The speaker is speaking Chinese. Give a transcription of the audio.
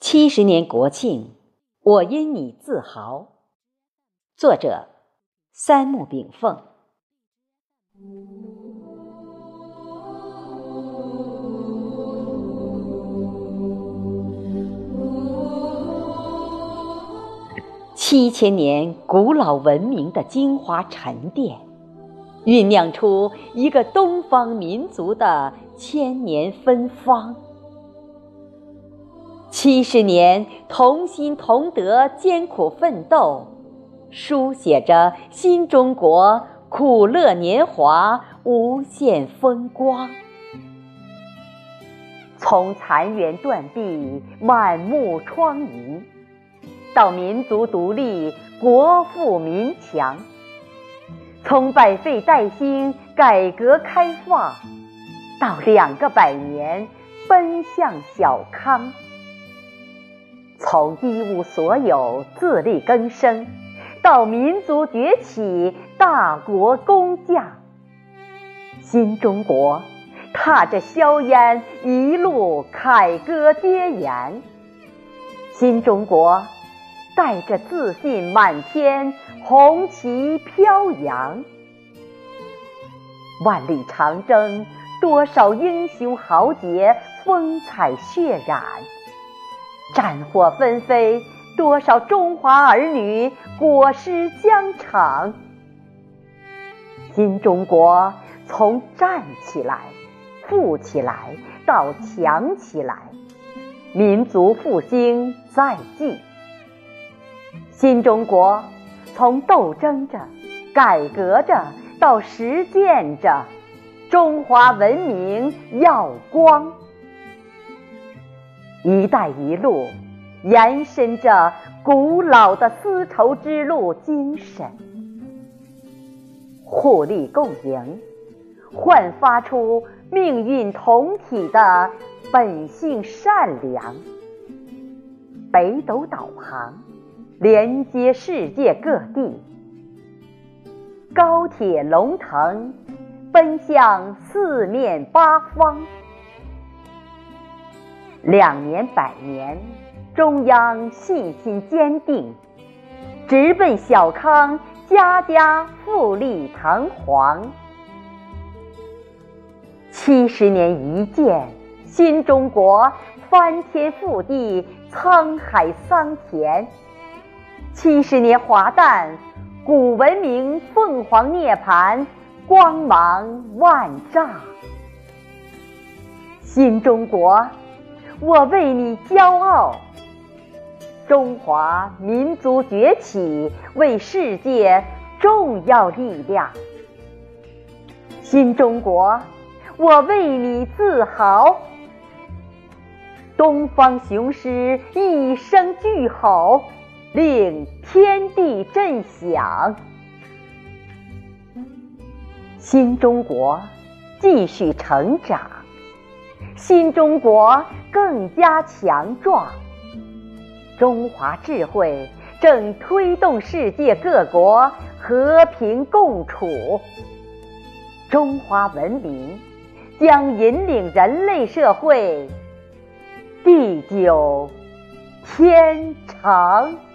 七十年国庆，我因你自豪。作者：三木炳凤。七千年古老文明的精华沉淀，酝酿出一个东方民族的千年芬芳。七十年同心同德、艰苦奋斗，书写着新中国苦乐年华无限风光。从残垣断壁、满目疮痍，到民族独立、国富民强；从百废待兴、改革开放，到两个百年奔向小康。从一无所有、自力更生，到民族崛起、大国工匠，新中国踏着硝烟，一路凯歌接延；新中国带着自信满天，红旗飘扬。万里长征，多少英雄豪杰，风采血染。战火纷飞，多少中华儿女裹尸疆场。新中国从站起来、富起来到强起来，民族复兴在即。新中国从斗争着、改革着到实践着，中华文明耀光。“一带一路”延伸着古老的丝绸之路精神，互利共赢，焕发出命运同体的本性善良。北斗导航，连接世界各地；高铁龙腾，奔向四面八方。两年百年，中央信心坚定，直奔小康，家家富丽堂皇。七十年一见，新中国翻天覆地，沧海桑田；七十年华诞，古文明凤凰涅槃，光芒万丈。新中国。我为你骄傲，中华民族崛起为世界重要力量。新中国，我为你自豪。东方雄狮一声巨吼，令天地震响。新中国继续成长。新中国更加强壮，中华智慧正推动世界各国和平共处，中华文明将引领人类社会。地久天长。